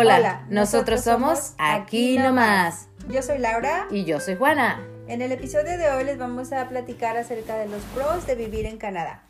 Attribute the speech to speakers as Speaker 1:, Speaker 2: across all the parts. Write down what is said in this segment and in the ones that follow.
Speaker 1: Hola, nosotros, somos Aquí Nomás.
Speaker 2: Yo soy Laura.
Speaker 1: Y yo soy Juana.
Speaker 2: En el episodio de hoy les vamos a platicar acerca de los pros de vivir en Canadá.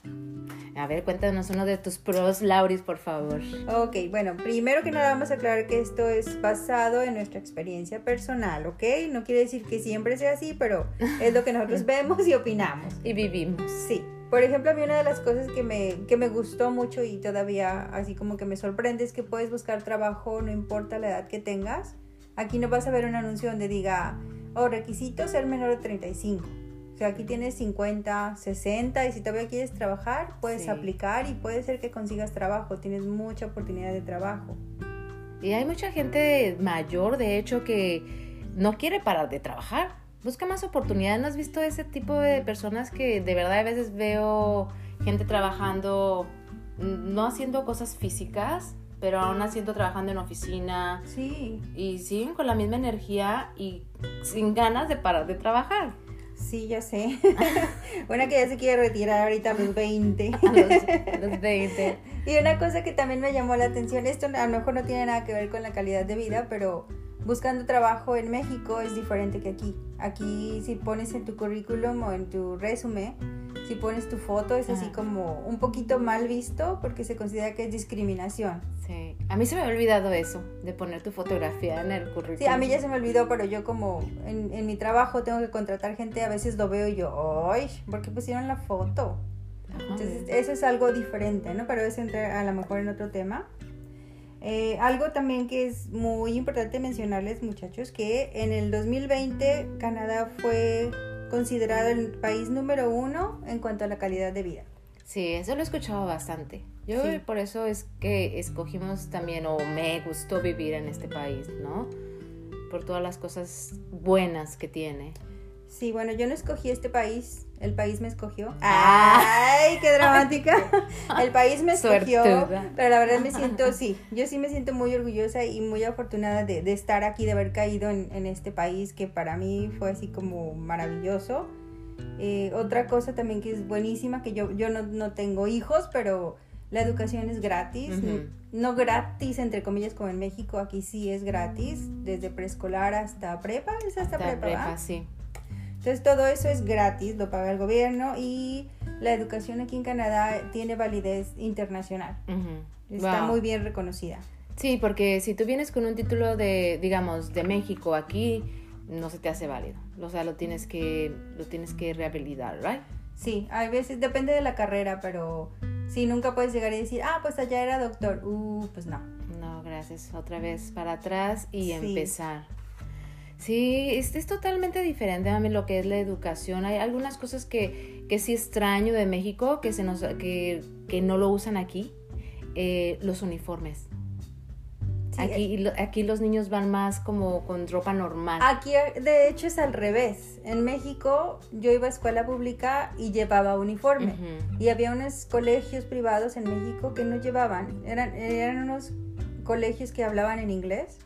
Speaker 1: A ver, cuéntanos uno de tus pros, Lauris, por favor.
Speaker 2: Ok, bueno, primero que nada vamos a aclarar que esto es basado en nuestra experiencia personal, ¿ok? No quiere decir que siempre sea así, pero es lo que nosotros vemos y opinamos.
Speaker 1: Y vivimos.
Speaker 2: Sí. Por ejemplo, a mí una de las cosas que me, que me gustó mucho y todavía así como que me sorprende es que puedes buscar trabajo no importa la edad que tengas. Aquí no vas a ver un anuncio donde diga, oh, requisito ser menor de 35. O sea, aquí tienes 50, 60 y si todavía quieres trabajar, puedes
Speaker 1: Sí.
Speaker 2: aplicar y puede ser que consigas trabajo. Tienes mucha oportunidad de trabajo.
Speaker 1: Y hay mucha gente mayor, de hecho, que no quiere parar de trabajar. Busca más oportunidades. ¿No has visto ese tipo de personas que de verdad a veces veo gente trabajando, mm, no haciendo cosas físicas, pero aún haciendo trabajando en oficina
Speaker 2: Sí,
Speaker 1: y siguen con la misma energía y sin ganas de parar de trabajar?
Speaker 2: sí, ya sé. Una que ya se quiere retirar ahorita a los 20.
Speaker 1: A los, los 20.
Speaker 2: Y una cosa que también me llamó la atención, esto a lo mejor no tiene nada que ver con la calidad de vida, pero buscando trabajo en México es diferente que aquí. Aquí si pones en tu currículum o en tu resumen, si pones tu foto es así como un poquito mal visto porque se considera que es discriminación.
Speaker 1: Sí. A mí se me ha olvidado eso, de poner tu fotografía en el currículum.
Speaker 2: Sí, a mí ya se me olvidó, pero yo como en, en mi trabajo tengo que contratar gente, a veces lo veo y yo, ¡ay! ¿Por qué pusieron la foto?
Speaker 1: Ajá.
Speaker 2: Entonces, eso es algo diferente, ¿no? Pero eso entra a lo mejor en otro tema. Eh, algo también que es muy importante mencionarles, muchachos, que en el 2020 Canadá fue considerado el país número uno en cuanto a la calidad de vida.
Speaker 1: Sí, eso lo he escuchado bastante. Yo
Speaker 2: Sí.
Speaker 1: por eso es que escogimos también, o me gustó vivir en este país, ¿no? Por todas las cosas buenas que tiene.
Speaker 2: Sí, bueno, yo no escogí este país, el país me escogió.
Speaker 1: Ah.
Speaker 2: ¡Ay, qué dramática! El país me escogió,
Speaker 1: Suertuda.
Speaker 2: pero la verdad me siento, sí, yo sí me siento muy orgullosa y muy afortunada de, de estar aquí, de haber caído en, en este país que para mí fue así como maravilloso. Eh, otra cosa también que es buenísima, que yo, yo no, no tengo hijos, pero la educación es gratis. No gratis, entre comillas, como en México, aquí sí es gratis, desde preescolar hasta prepa, es hasta,
Speaker 1: Hasta
Speaker 2: prepa, ¿va?
Speaker 1: sí.
Speaker 2: Entonces todo eso es gratis, lo paga el gobierno y la educación aquí en Canadá tiene validez internacional. Está
Speaker 1: Wow.
Speaker 2: muy bien reconocida.
Speaker 1: Sí, porque si tú vienes con un título de, digamos, de México aquí, no se te hace válido. O sea, lo tienes que, lo tienes que rehabilitar, ¿right?
Speaker 2: Sí, hay veces, depende de la carrera, pero sí, nunca puedes llegar y decir, ah, pues allá era doctor. Uh, pues no.
Speaker 1: No, gracias. Otra vez para atrás y
Speaker 2: Sí.
Speaker 1: empezar. Sí, es, es totalmente diferente a mí lo que es la educación. Hay algunas cosas que, que sí extraño de México que, se nos, que, que no lo usan aquí. Eh, los uniformes.
Speaker 2: Sí,
Speaker 1: aquí, lo- aquí los niños van más como con ropa normal.
Speaker 2: Aquí, de hecho, es al revés. En México, yo iba a escuela pública y llevaba uniforme. Y había unos colegios privados en México que no llevaban. Eran, eran unos colegios que hablaban en inglés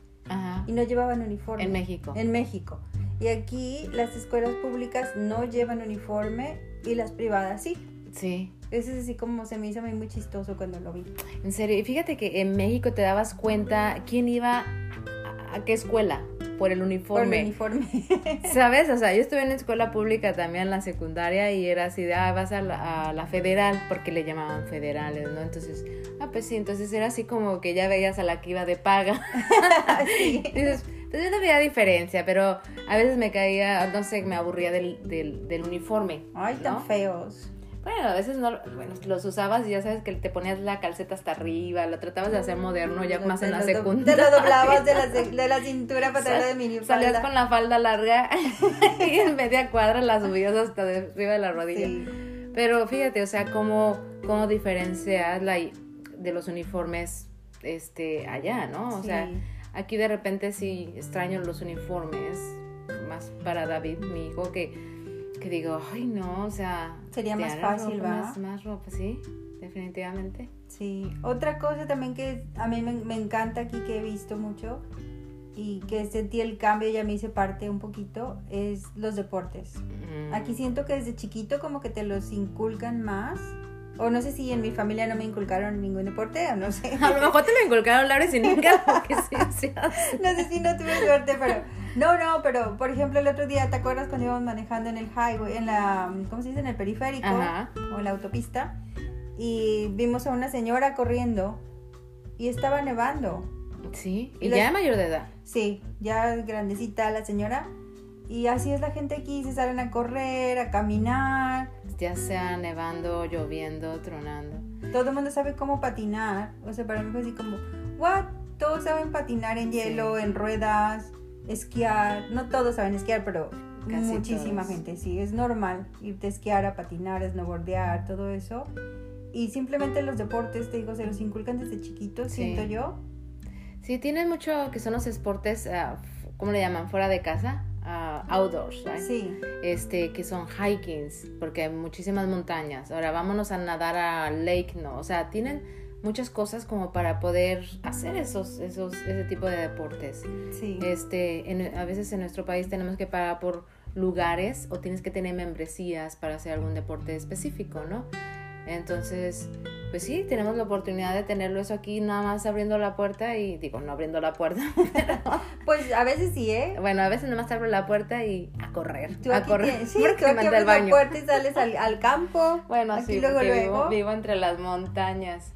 Speaker 1: Ajá.
Speaker 2: y no llevaban uniforme.
Speaker 1: En México.
Speaker 2: En México. Y aquí las escuelas públicas no llevan uniforme y las privadas sí.
Speaker 1: Sí.
Speaker 2: Eso es así como se me hizo a mí muy chistoso cuando lo vi.
Speaker 1: En serio, y fíjate que en México te dabas cuenta quién iba a, a qué escuela por el
Speaker 2: Por
Speaker 1: uniforme.
Speaker 2: el uniforme.
Speaker 1: ¿Sabes? O sea, yo estuve en escuela pública también, en la secundaria, y era así de, ah, vas a la, a la federal, porque le llamaban federales, ¿no? Entonces, ah, pues sí, entonces era así como que ya veías a la que iba de paga.
Speaker 2: Sí.
Speaker 1: Dices, pues yo no veía diferencia, pero a veces me caía, no sé, me aburría del, del, del uniforme.
Speaker 2: Ay, tan feos.
Speaker 1: Bueno, a veces no, bueno, los usabas y ya sabes que te ponías la calceta hasta arriba, lo tratabas de hacer moderno ya más en la secundaria.
Speaker 2: Te lo doblabas de la, de la cintura para atrás de mi
Speaker 1: Salías con la falda larga y en media cuadra la subías hasta de arriba de la rodilla.
Speaker 2: Sí.
Speaker 1: Pero fíjate, o sea, cómo, cómo diferencias la, de los uniformes este, allá, ¿no? O sea, aquí de repente sí extraño los uniformes, más para David, mi hijo, que, que digo, ay no, o sea...
Speaker 2: Sería más fácil,
Speaker 1: ropa,
Speaker 2: ¿va?
Speaker 1: Más, más ropa, sí, definitivamente.
Speaker 2: Sí, otra cosa también que a mí me, me encanta aquí que he visto mucho y que sentí el cambio y ya me hice parte un poquito es los deportes.
Speaker 1: Mm.
Speaker 2: Aquí siento que desde chiquito como que te los inculcan más O no sé si en mi familia no me inculcaron ningún deporte, o no sé.
Speaker 1: A lo mejor te lo inculcaron, Laura, y nunca porque sí se hace.
Speaker 2: No sé si no tuve suerte, pero... No, no, pero por ejemplo el otro día, ¿te acuerdas cuando íbamos manejando en el highway, en la, ¿cómo se dice? En el periférico
Speaker 1: Ajá.
Speaker 2: o en la autopista? Y vimos a una señora corriendo y estaba nevando.
Speaker 1: Sí, y
Speaker 2: Y la-
Speaker 1: ya mayor de edad.
Speaker 2: Sí, ya grandecita la señora. Y así es la gente aquí, se salen a correr, a caminar.
Speaker 1: Ya sea nevando, lloviendo, tronando.
Speaker 2: Todo el mundo sabe cómo patinar. O sea, para mí fue así como, ¿what? Todos saben patinar en hielo, en ruedas, esquiar. No todos saben esquiar, pero
Speaker 1: Casi
Speaker 2: muchísima
Speaker 1: todos.
Speaker 2: gente, sí. Es normal irte a esquiar, a patinar, a snowboardear, todo eso. Y simplemente los deportes, te digo, se los inculcan desde chiquitos,
Speaker 1: Sí.
Speaker 2: siento yo.
Speaker 1: Sí, tienen mucho que son los esportes, ah, f- ¿cómo le llaman? Fuera de casa. Ah, outdoors, right?
Speaker 2: Sí,
Speaker 1: este, que son hikings, porque hay muchísimas montañas. Ahora vámonos a nadar a lake, ¿no? O sea, tienen muchas cosas como para poder hacer esos, esos, ese tipo de deportes.
Speaker 2: sí.
Speaker 1: Este, en- a veces en nuestro país tenemos que pagar por lugares o tienes que tener membresías para hacer algún deporte específico, ¿no? Entonces, pues sí, tenemos la oportunidad de tenerlo eso aquí, nada más abriendo la puerta y digo, no abriendo la puerta, pero
Speaker 2: Pues a veces sí, ¿eh?
Speaker 1: bueno, a veces nada más abro la puerta y a correr,
Speaker 2: Tú
Speaker 1: a
Speaker 2: aquí,
Speaker 1: correr,
Speaker 2: tienes- sí,
Speaker 1: porque
Speaker 2: tú aquí abres la puerta y sales al, al campo.
Speaker 1: Bueno,
Speaker 2: aquí
Speaker 1: sí,
Speaker 2: luego,
Speaker 1: porque
Speaker 2: luego.
Speaker 1: Vivo, vivo entre las montañas.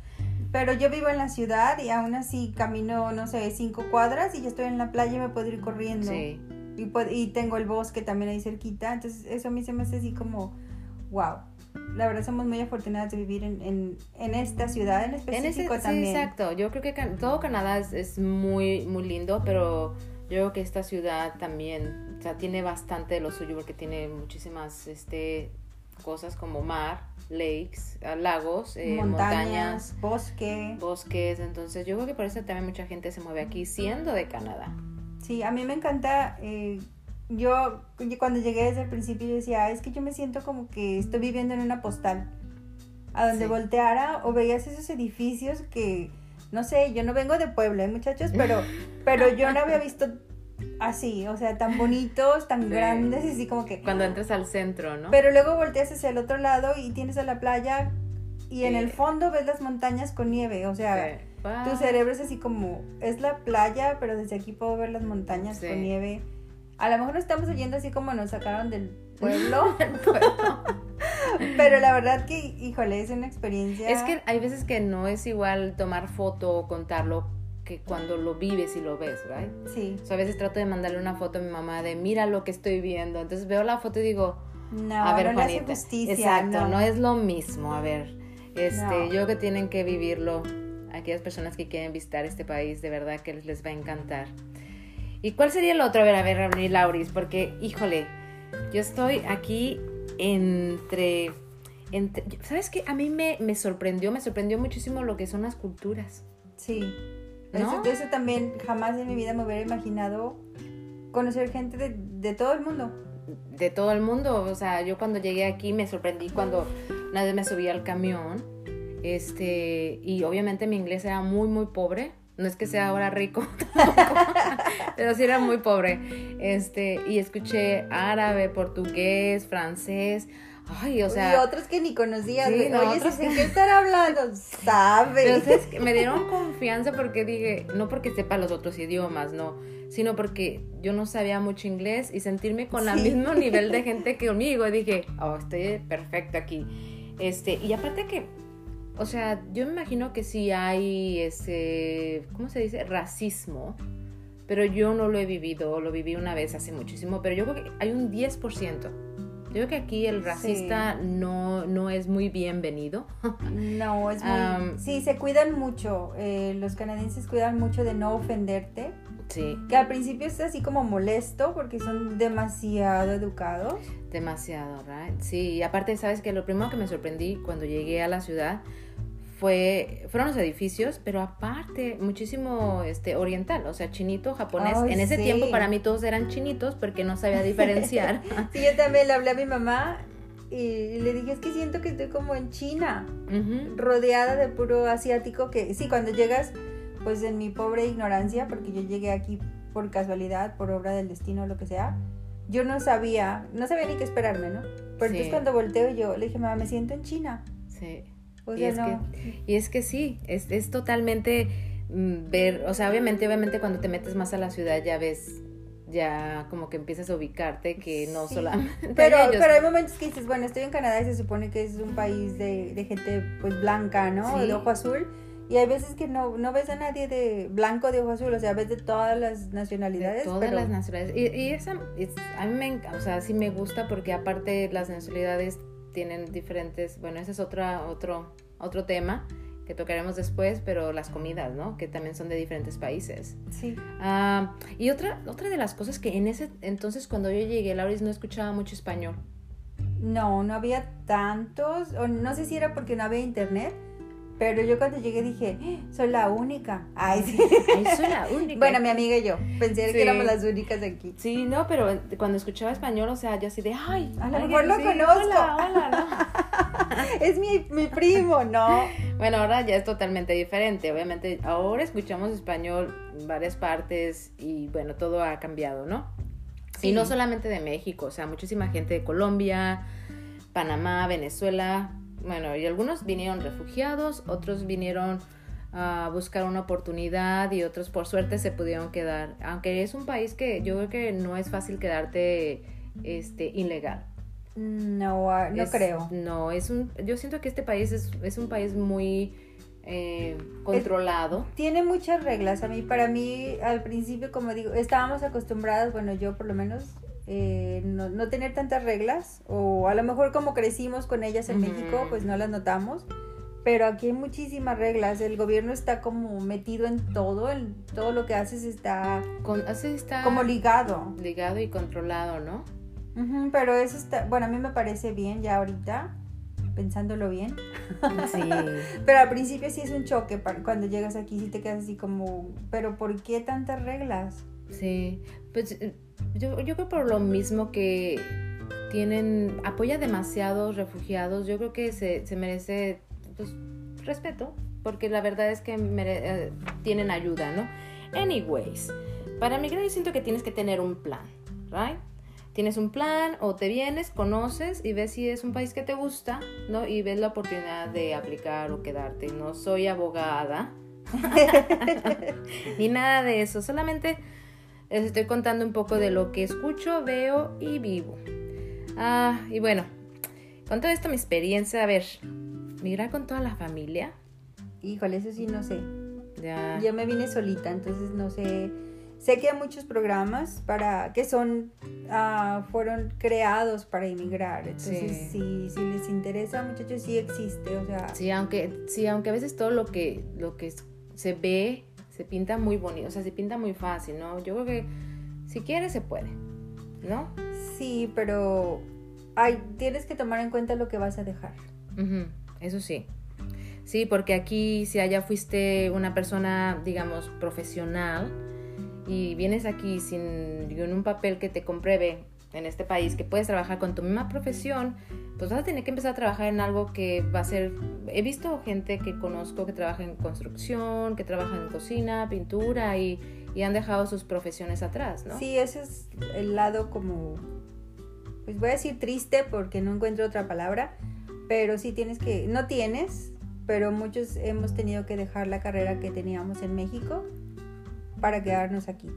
Speaker 2: Pero yo vivo en la ciudad y aún así camino, no sé, cinco cuadras y ya estoy en la playa y me puedo ir corriendo.
Speaker 1: Sí,
Speaker 2: Y, y tengo el bosque también ahí cerquita. Entonces eso a mí se me hace así como, wow. La verdad somos muy afortunadas de vivir en, en, en esta ciudad en
Speaker 1: en ese,
Speaker 2: específico
Speaker 1: sí,
Speaker 2: también.
Speaker 1: exacto. Yo creo que todo Canadá es, es muy, muy lindo, pero yo creo que esta ciudad también, o sea, tiene bastante de lo suyo porque tiene muchísimas, este, cosas como mar, lakes, ah, lagos, eh, montañas,
Speaker 2: montañas, bosque.
Speaker 1: bosques. Entonces, yo creo que por eso también mucha gente se mueve aquí, siendo de Canadá.
Speaker 2: Sí, a mí me encanta. eh, yo cuando llegué desde el principio yo decía, "Ah, es que yo me siento como que estoy viviendo en una postal. A donde
Speaker 1: Sí.
Speaker 2: volteara o veías esos edificios que, no sé, yo no vengo de Puebla, ¿eh, muchachos, pero, pero yo no había visto así, o sea, tan bonitos, tan
Speaker 1: Sí.
Speaker 2: grandes, y así como que...
Speaker 1: Cuando entras al centro, ¿no?
Speaker 2: Pero luego volteas hacia el otro lado y tienes a la playa y en el fondo ves las montañas con nieve, o sea...
Speaker 1: Sí.
Speaker 2: Tu cerebro es así como, es la playa, pero desde aquí puedo ver las montañas con nieve. A lo mejor no estamos oyendo así como nos sacaron del pueblo, pero la verdad que, híjole, es una experiencia.
Speaker 1: Es que hay veces que no es igual tomar foto o contarlo que cuando lo vives y lo ves, ¿right?
Speaker 2: Sí,
Speaker 1: O sea, a veces trato de mandarle una foto a mi mamá de mira lo que estoy viendo. Entonces veo la foto y digo,
Speaker 2: no,
Speaker 1: a ver,
Speaker 2: no le hace
Speaker 1: Juanita.
Speaker 2: justicia.
Speaker 1: Exacto, no.
Speaker 2: no.
Speaker 1: es lo mismo. A ver, este,
Speaker 2: No.
Speaker 1: yo que tienen que vivirlo. Aquellas personas que quieren visitar este país, de verdad que les, va a encantar. ¿Y cuál sería el otro? A ver, a ver, ver, Lauris, porque, híjole, yo estoy aquí entre... entre ¿Sabes qué? A mí me, me sorprendió, me sorprendió muchísimo lo que son las culturas.
Speaker 2: Sí.
Speaker 1: ¿No?
Speaker 2: Eso, eso también jamás en mi vida me hubiera imaginado conocer gente de, de todo el mundo.
Speaker 1: de todo el mundo. O sea, yo cuando llegué aquí me sorprendí cuando una vez me subí al camión. Este, y obviamente mi inglés era muy, muy pobre. No es que sea ahora rico, tampoco, pero sí era muy pobre. Este, y escuché árabe, portugués, francés. Ay, o sea.
Speaker 2: y otros que ni conocías.
Speaker 1: sí, no,
Speaker 2: Oye,
Speaker 1: otros
Speaker 2: ¿en qué estar hablando? Sabe.
Speaker 1: Pero ¿sabes qué? me dieron confianza porque dije, no porque sepa los otros idiomas, no, sino porque yo no sabía mucho inglés y sentirme con el
Speaker 2: Sí.
Speaker 1: mismo nivel de gente que conmigo. Dije, oh, estoy perfecto aquí. Este, y aparte que, o sea, yo me imagino que sí hay ese, ¿cómo se dice? Racismo. Pero yo no lo he vivido, lo viví una vez hace muchísimo, pero yo creo que hay un 10%. Yo creo que aquí el racista no, no es muy bienvenido.
Speaker 2: No, es muy...
Speaker 1: Am,
Speaker 2: sí, se cuidan mucho. eh, los canadienses cuidan mucho de no ofenderte.
Speaker 1: Sí,
Speaker 2: Que al principio es así como molesto porque son demasiado educados.
Speaker 1: demasiado, right? Sí, y aparte, sabes que lo primero que me sorprendí cuando llegué a la ciudad fue fueron los edificios, pero aparte muchísimo este oriental, o sea, chinito, japonés.
Speaker 2: Ay,
Speaker 1: en ese
Speaker 2: sí.
Speaker 1: tiempo para mí todos eran chinitos porque no sabía diferenciar.
Speaker 2: Sí, yo también le hablé a mi mamá y le dije, es que siento que estoy como en China,
Speaker 1: Ujú.
Speaker 2: rodeada de puro asiático que sí, cuando llegas, pues en mi pobre ignorancia, porque yo llegué aquí por casualidad, por obra del destino, lo que sea, yo no sabía, no sabía ni qué esperarme, ¿no? Pero
Speaker 1: Sí.
Speaker 2: entonces cuando volteo yo le dije, mamá, me siento en China.
Speaker 1: Sí. Y, es que, y es que sí, es, es totalmente mm, ver, o sea, obviamente, obviamente cuando te metes más a la ciudad ya ves ya como que empiezas a ubicarte que no solamente
Speaker 2: pero pero hay momentos que dices bueno estoy en Canadá y se supone que es un país de, de gente pues blanca no de ojo azul y hay veces que no, no ves a nadie de blanco de ojo azul, o sea, ves de todas las nacionalidades.
Speaker 1: De todas las nacionalidades. Y, y esa, a mí me o sea, sí me gusta porque aparte las nacionalidades tienen diferentes, bueno, ese es otra, otro, otro tema que tocaremos después, pero las comidas, ¿no? Que también son de diferentes países.
Speaker 2: Sí.
Speaker 1: Ah, y otra, otra de las cosas que en ese entonces cuando yo llegué, Lauris no escuchaba mucho español.
Speaker 2: No, no había tantos, o no sé si era porque no había internet, pero yo cuando llegué dije, ¡Ah! soy la única. Ay, sí.
Speaker 1: soy la única.
Speaker 2: bueno, mi amiga y yo. Pensé que éramos las únicas aquí.
Speaker 1: Sí, no, pero cuando escuchaba español, o sea, yo así de, ay,
Speaker 2: a lo mejor lo conozco. Hola, hola, ¿no? es mi, mi primo, ¿no?
Speaker 1: Bueno, ahora ya es totalmente diferente. Obviamente, ahora escuchamos español en varias partes y bueno, todo ha cambiado, ¿no? Sí. Y no solamente de México, o sea, muchísima gente de Colombia, Panamá, Venezuela, bueno, y algunos vinieron refugiados, otros vinieron a buscar una oportunidad y otros por suerte se pudieron quedar. Aunque es un país que yo creo que no es fácil quedarte este, ilegal.
Speaker 2: No, ah, no creo.
Speaker 1: No, es un, yo siento que este país es, es un país muy eh, controlado.
Speaker 2: tiene muchas reglas. A mí, para mí, al principio, como digo, estábamos acostumbradas, bueno, yo por lo menos eh, no, no, tener tantas reglas o a lo mejor como crecimos con ellas en México pues no las notamos pero aquí hay muchísimas reglas el gobierno está como metido en todo en todo lo que haces está,
Speaker 1: con, está
Speaker 2: como ligado.
Speaker 1: ligado y controlado no
Speaker 2: pero eso está bueno a mí me parece bien ya ahorita pensándolo bien.
Speaker 1: Sí.
Speaker 2: Pero al principio sí es un choque cuando llegas aquí sí te quedas así como pero por qué tantas reglas
Speaker 1: sí pues yo, yo creo por lo mismo que tienen, apoya demasiados refugiados, yo creo que se, se merece pues, respeto, porque la verdad es que eh, tienen ayuda, ¿no? Anyways, para migrar yo siento que tienes que tener un plan, ¿right? Tienes un plan o te vienes, conoces y ves si es un país que te gusta, ¿no? Y ves la oportunidad de aplicar o quedarte. No soy abogada, ni nada de eso, solamente les estoy contando un poco de lo que escucho, veo y vivo. Ah, y bueno, con todo esto mi experiencia, a ver, migrar con toda la familia.
Speaker 2: Híjole, eso sí no sé. Ya. Yo me vine solita, entonces no sé. Sé que hay muchos programas para que son uh, fueron creados para inmigrar. Entonces, si, si les interesa, muchachos, sí existe, o sea.
Speaker 1: Sí, aunque sí, aunque a veces todo lo que lo que se ve se pinta muy bonito, o sea, se pinta muy fácil, ¿no? Yo creo que si quieres se puede, ¿no?
Speaker 2: Sí, pero ay, tienes que tomar en cuenta lo que vas a dejar.
Speaker 1: Eso sí. Sí, porque aquí si allá fuiste una persona, digamos, profesional y vienes aquí sin un papel que te compruebe en este país que puedes trabajar con tu misma profesión, pues vas a tener que empezar a trabajar en algo que va a ser... He visto gente que conozco que trabaja en construcción, que trabaja en cocina, pintura y, y han dejado sus profesiones atrás, ¿no?
Speaker 2: Sí, ese es el lado como... Pues voy a decir triste porque no encuentro otra palabra, pero sí tienes que... No tienes, pero muchos hemos tenido que dejar la carrera que teníamos en México para quedarnos aquí.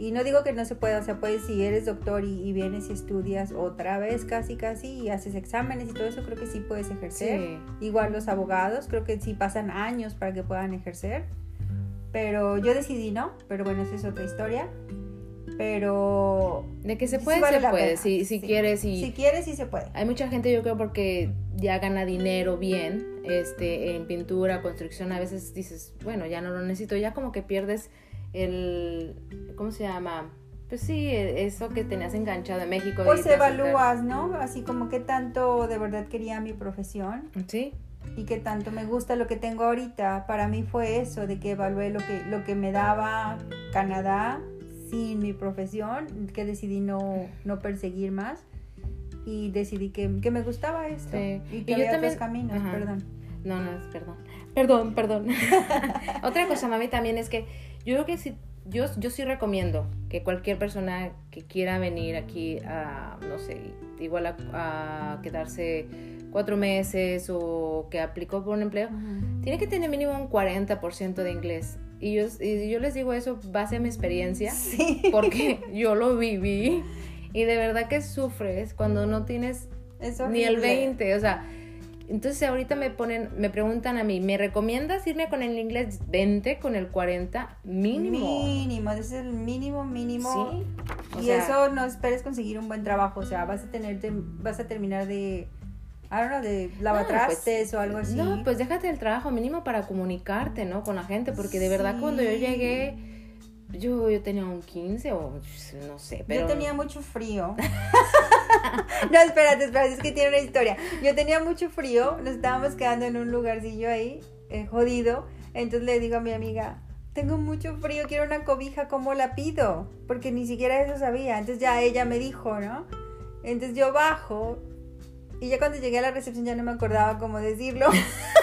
Speaker 2: Y no digo que no se pueda, o sea, puedes, si eres doctor y, vienes y estudias otra vez casi, casi, y haces exámenes y todo eso, creo que sí puedes ejercer. Igual los abogados, creo que sí pasan años para que puedan ejercer. Pero yo decidí no, pero bueno, esa es otra historia. Pero...
Speaker 1: De que se puede, se puede, si, si quieres y...
Speaker 2: Si quieres, sí se puede.
Speaker 1: Hay mucha gente, yo creo, porque ya gana dinero bien, este, en pintura, construcción, a veces dices, bueno, ya no lo necesito, ya como que pierdes el, ¿cómo se llama? Pues sí, e, eso que tenías enganchado en México.
Speaker 2: Pues evalúas, ¿no? Así como que tanto de verdad quería mi profesión.
Speaker 1: Sí.
Speaker 2: Y que tanto me gusta lo que tengo ahorita. Para mí fue eso, de que evalué lo que, lo que me daba Canadá sin mi profesión, que decidí no, no perseguir más. Y decidí que, que me gustaba esto. Y que había otros caminos, perdón.
Speaker 1: No, no, perdón. Perdón, perdón. Otra cosa, mami, también es que yo creo que sí, yo, yo sí recomiendo que cualquier persona que quiera venir aquí a, no sé, igual a, a quedarse cuatro meses o que aplicó por un empleo, tiene que tener mínimo un 40% de inglés. Y yo, y yo les digo eso base a mi experiencia,
Speaker 2: Sí.
Speaker 1: porque yo lo viví y de verdad que sufres cuando no tienes
Speaker 2: Es
Speaker 1: ni el
Speaker 2: horrible.
Speaker 1: 20, o sea, entonces ahorita me ponen, me preguntan a mí, ¿me recomiendas irme con el inglés 20, con el 40 mínimo?
Speaker 2: Mínimo, ese es el mínimo, mínimo.
Speaker 1: Sí. O
Speaker 2: y
Speaker 1: sea,
Speaker 2: eso no esperes conseguir un buen trabajo, o sea, vas a tener, vas a terminar de, I don't know, de lavatrastes o algo así.
Speaker 1: No, pues déjate el trabajo mínimo para comunicarte, ¿no? Con la gente, porque de verdad cuando yo llegué, yo, yo tenía un 15 o no sé, pero...
Speaker 2: Yo tenía mucho frío. no, espérate, espérate, es que tiene una historia. Yo tenía mucho frío, nos estábamos quedando en un lugarcillo ahí, eh, jodido. Entonces le digo a mi amiga, tengo mucho frío, quiero una cobija, ¿cómo la pido? Porque ni siquiera eso sabía. Entonces ya ella me dijo, ¿no? Entonces yo bajo y ya cuando llegué a la recepción ya no me acordaba cómo decirlo.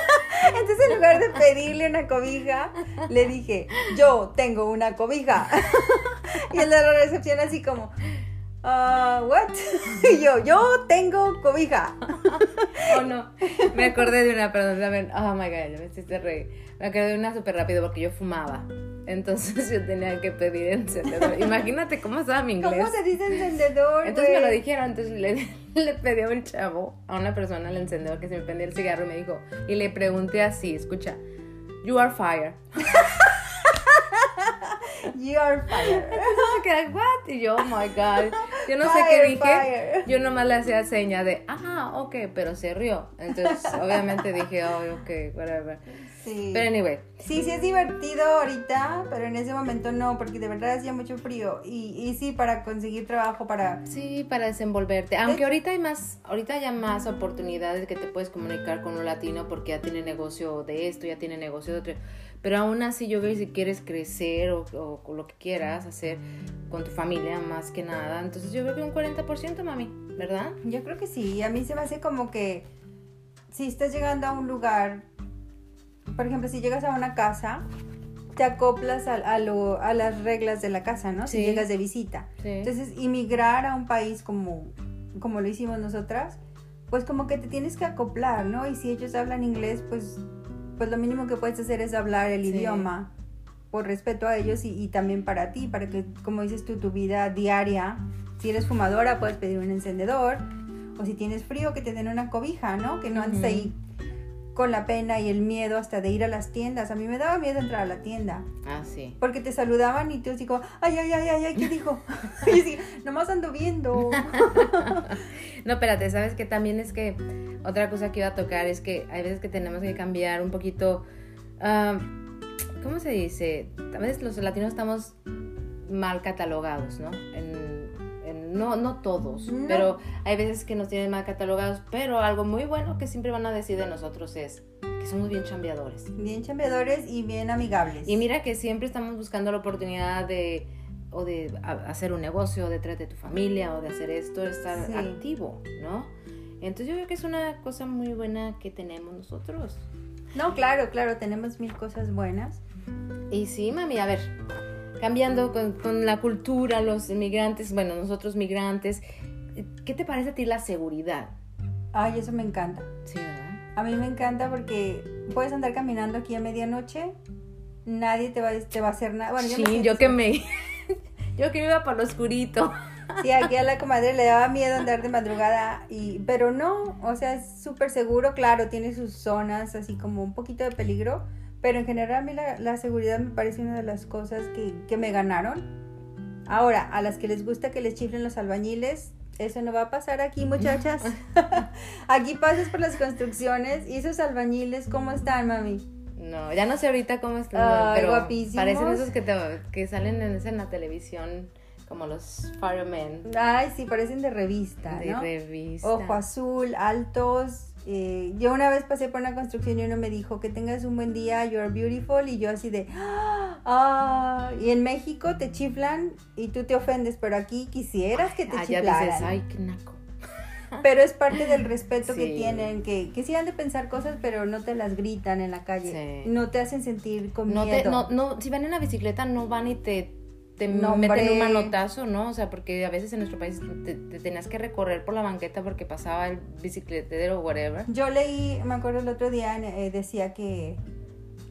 Speaker 2: Entonces en lugar de pedirle una cobija, le dije, yo tengo una cobija. y el de la recepción así como, ah, what? y yo, yo tengo cobija.
Speaker 1: Oh, no. Me acordé de una, perdón, también. Oh my god, me hiciste reír. Me acordé de una súper rápido porque yo fumaba. Entonces yo tenía que pedir encendedor. Imagínate cómo estaba mi inglés.
Speaker 2: ¿Cómo se dice encendedor?
Speaker 1: Entonces me lo dijeron, entonces le, le pedí a un chavo, a una persona el encendedor que se me prendía el cigarro y me dijo, y le pregunté así, escucha, you are fire.
Speaker 2: You are fire.
Speaker 1: Entonces me quedé, what? Y yo, oh my god, yo no sé
Speaker 2: Fire,
Speaker 1: qué dije,
Speaker 2: fire.
Speaker 1: yo nomás le hacía seña de, ah, ok, pero se rió. Entonces obviamente dije, oh, ok, whatever.
Speaker 2: Sí.
Speaker 1: Pero anyway,
Speaker 2: Sí, sí es divertido ahorita, pero en ese momento no, porque de verdad hacía mucho frío. Y, y sí, para conseguir trabajo, para...
Speaker 1: Sí, para desenvolverte. Aunque ahorita hay más, ahorita hay más oportunidades que te puedes comunicar con un latino porque ya tiene negocio de esto, ya tiene negocio de otro. Pero aún así yo creo que si quieres crecer o, o con lo que quieras hacer con tu familia más que nada, entonces yo creo que un 40%, mami, ¿verdad?
Speaker 2: Yo creo que sí, a mí se me hace como que si estás llegando a un lugar, por ejemplo, si llegas a una casa, te acoplas a, a lo- a las reglas de la casa, ¿no? Si
Speaker 1: Sí.
Speaker 2: llegas de visita.
Speaker 1: Sí.
Speaker 2: Entonces, inmigrar a un país como, como lo hicimos nosotras, pues como que te tienes que acoplar, ¿no? Y si ellos hablan inglés, pues, pues lo mínimo que puedes hacer es hablar el
Speaker 1: Sí.
Speaker 2: idioma por respeto a ellos y, y también para ti, para que, como dices tú, tu vida diaria, si eres fumadora, puedes pedir un encendedor, o si tienes frío, que te den una cobija, ¿no? Que no andes
Speaker 1: Ujú.
Speaker 2: ahí con la pena y el miedo hasta de ir a las tiendas. A mí me daba miedo entrar a la tienda.
Speaker 1: Ah, sí.
Speaker 2: Porque te saludaban y tú como, ay, ay, ay, ay, ¿qué dijo? y así, nomás ando viendo.
Speaker 1: No, espérate, sabes que también es que otra cosa que iba a tocar es que hay veces que tenemos que cambiar un poquito, ah, ¿cómo se dice? A veces los latinos estamos mal catalogados, ¿no? En- no, no todos,
Speaker 2: No.
Speaker 1: pero hay veces que nos tienen mal catalogados, pero algo muy bueno que siempre van a decir de nosotros es que somos bien chambeadores.
Speaker 2: Bien chambeadores y bien amigables.
Speaker 1: Y mira que siempre estamos buscando la oportunidad de o de hacer un negocio detrás de tu familia o de hacer esto, estar
Speaker 2: Sí.
Speaker 1: activo, ¿no? Entonces yo creo que es una cosa muy buena que tenemos nosotros.
Speaker 2: No, claro, claro, tenemos mil cosas buenas.
Speaker 1: Y sí, mami, a ver, cambiando con, con la cultura, los inmigrantes, bueno, nosotros migrantes, ¿qué te parece a ti la seguridad?
Speaker 2: Ay, eso me encanta.
Speaker 1: Sí, ¿verdad?
Speaker 2: A mí me encanta porque puedes andar caminando aquí a medianoche, nadie te va, te va a hacer nada. Bueno,
Speaker 1: sí, yo que me... yo que iba por lo oscurito.
Speaker 2: Sí, aquí a la comadre le daba miedo andar de madrugada, y, pero no, o sea, es súper seguro, claro, tiene sus zonas así como un poquito de peligro, pero en general a mí la, la seguridad me parece una de las cosas que, que me ganaron. Ahora, a las que les gusta que les chiflen los albañiles, eso no va a pasar aquí, muchachas. aquí pasas por las construcciones y esos albañiles, ¿cómo están, mami?
Speaker 1: No, ya no sé ahorita cómo están, pero
Speaker 2: guapísimos.
Speaker 1: parecen esos que, te- que salen en, en la televisión, como los firemen
Speaker 2: Ay, sí, parecen de revista,
Speaker 1: de
Speaker 2: ¿no?
Speaker 1: revista.
Speaker 2: Ojo azul, altos. Eh, yo una vez pasé por una construcción y uno me dijo que tengas un buen día, you're beautiful. Y yo así de, ah, y en México te chiflan y tú te ofendes, pero aquí quisieras que te
Speaker 1: Ah, ya
Speaker 2: chiflaran.
Speaker 1: dices, ay, qué naco.
Speaker 2: Pero es parte del respeto que tienen, que, que sí han de pensar cosas, pero no te las gritan en la calle.
Speaker 1: Sí.
Speaker 2: No te hacen sentir con
Speaker 1: No
Speaker 2: miedo.
Speaker 1: te, no, no, si van en la bicicleta, no van y te te
Speaker 2: Nombre.
Speaker 1: meten un manotazo, ¿no? O sea, porque a veces en nuestro país te, te tenías que recorrer por la banqueta porque pasaba el bicicletero o whatever.
Speaker 2: Yo leí, me acuerdo el otro día, eh, decía que